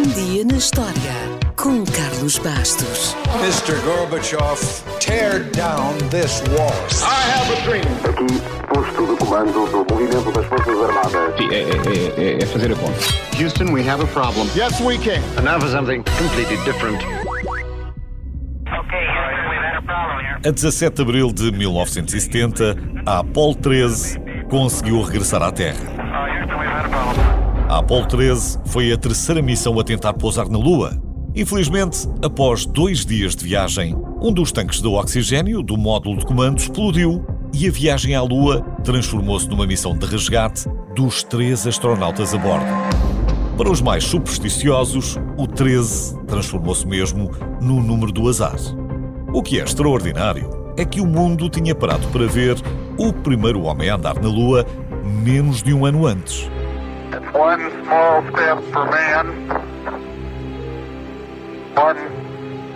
Um dia na história com Carlos Bastos. Mr. Gorbachev, tear down this wall. I have a dream. Aqui, posto de comando do movimento das Forças Armadas. Sim, é, é, é, é fazer a conta. Houston, we have a problem. Yes, we can. And now for something completely different. Okay, Houston, we've had a problem here. A 17 de abril de 1970, a Apollo 13 conseguiu regressar à Terra. A Apollo 13 foi a terceira missão a tentar pousar na Lua. Infelizmente, após dois dias de viagem, um dos tanques de oxigênio do módulo de comando explodiu e a viagem à Lua transformou-se numa missão de resgate dos três astronautas a bordo. Para os mais supersticiosos, o 13 transformou-se mesmo no número do azar. O que é extraordinário é que o mundo tinha parado para ver o primeiro homem a andar na Lua menos de um ano antes. One small step for man, one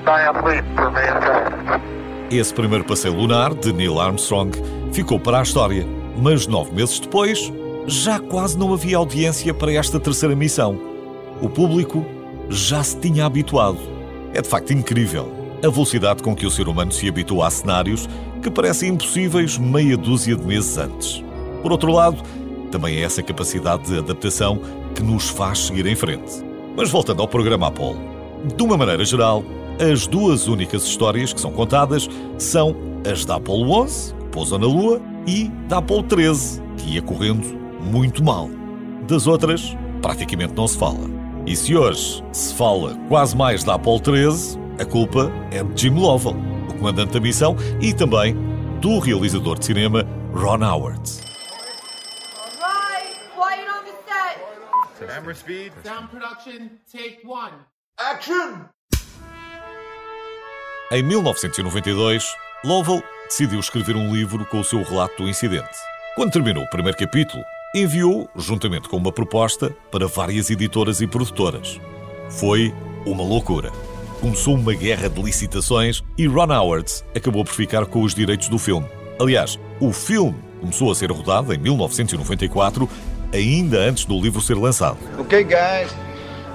giant leap for mankind. Esse primeiro passeio lunar de Neil Armstrong ficou para a história, mas nove meses depois já quase não havia audiência para esta terceira missão. O público já se tinha habituado. É de facto incrível a velocidade com que o ser humano se habitua a cenários que parecem impossíveis meia dúzia de meses antes. Por outro lado, também é essa capacidade de adaptação que nos faz seguir em frente. Mas voltando ao programa Apollo, de uma maneira geral, as duas únicas histórias que são contadas são as da Apollo 11, que pousou na Lua, e da Apollo 13, que ia correndo muito mal. Das outras, praticamente não se fala. E se hoje se fala quase mais da Apollo 13, a culpa é de Jim Lovell, o comandante da missão, e também do realizador de cinema Ron Howard. Set. Camera speed. Sound production, take one. Action. Em 1992, Lovell decidiu escrever um livro com o seu relato do incidente. Quando terminou o primeiro capítulo, enviou, juntamente com uma proposta, para várias editoras e produtoras. Foi uma loucura. Começou uma guerra de licitações e Ron Howard acabou por ficar com os direitos do filme. Aliás, o filme começou a ser rodado em 1994, ainda antes do livro ser lançado. Okay, guys,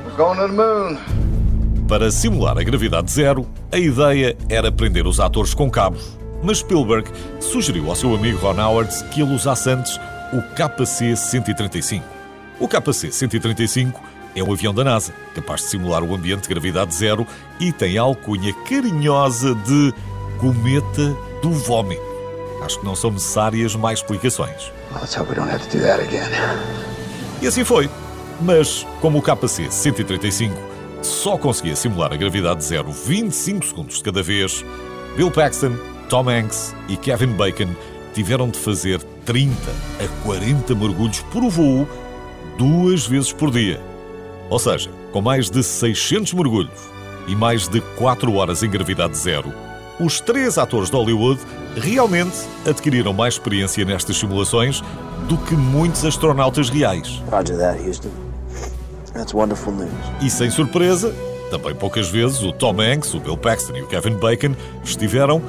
we're going to the moon. Para simular a gravidade zero, a ideia era prender os atores com cabos. Mas Spielberg sugeriu ao seu amigo Ron Howard que ele usasse antes o KC-135. O KC-135 é um avião da NASA, capaz de simular o ambiente de gravidade zero e tem a alcunha carinhosa de Cometa do Vômito. Acho que não são necessárias mais explicações. E assim foi. Mas, como o KC-135 só conseguia simular a gravidade zero 25 segundos de cada vez, Bill Paxton, Tom Hanks e Kevin Bacon tiveram de fazer 30 a 40 mergulhos por voo duas vezes por dia. Ou seja, com mais de 600 mergulhos e mais de 4 horas em gravidade zero, os três atores de Hollywood realmente adquiriram mais experiência nestas simulações do que muitos astronautas reais. Roger that, Houston. That's wonderful news. E sem surpresa, também poucas vezes o Tom Hanks, o Bill Paxton e o Kevin Bacon estiveram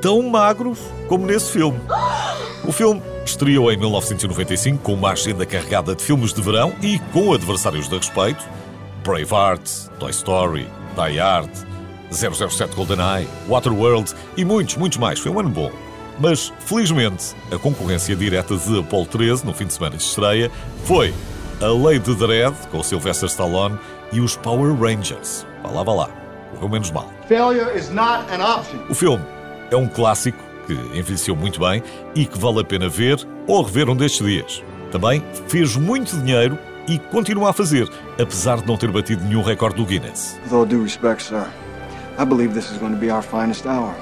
tão magros como nesse filme. O filme estreou em 1995 com uma agenda carregada de filmes de verão e com adversários de respeito: Braveheart, Toy Story, Die Hard, 007 GoldenEye, Waterworld e muitos, muitos mais. Foi um ano bom. Mas, felizmente, a concorrência direta de Apollo 13 no fim de semana de estreia foi a Lei de Dredd, com o Sylvester Stallone, e os Power Rangers. Vá lá, vá lá. Correu menos mal. Failure is not an option. O filme é um clássico que envelheceu muito bem e que vale a pena ver ou rever um destes dias. Também fez muito dinheiro e continua a fazer, apesar de não ter batido nenhum recorde do Guinness. With all due respect, sir, I believe this is going to be our finest hour.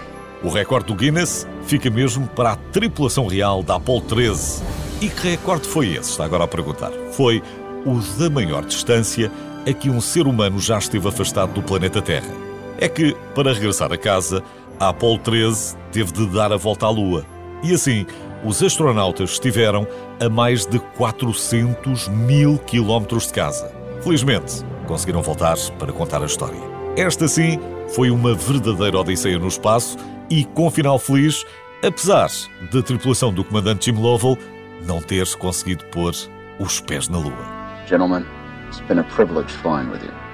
O recorde do Guinness fica mesmo para a tripulação real da Apollo 13. E que recorde foi esse? Está agora a perguntar. Foi o da maior distância a que um ser humano já esteve afastado do planeta Terra. É que, para regressar a casa, a Apollo 13 teve de dar a volta à Lua. E assim, os astronautas estiveram a mais de 400 mil quilómetros de casa. Felizmente, conseguiram voltar para contar a história. Esta, sim, foi uma verdadeira odisseia no espaço e com final feliz, apesar da tripulação do comandante Jim Lovell não ter conseguido pôr os pés na Lua. Gentlemen, it's been a privilege flying with you.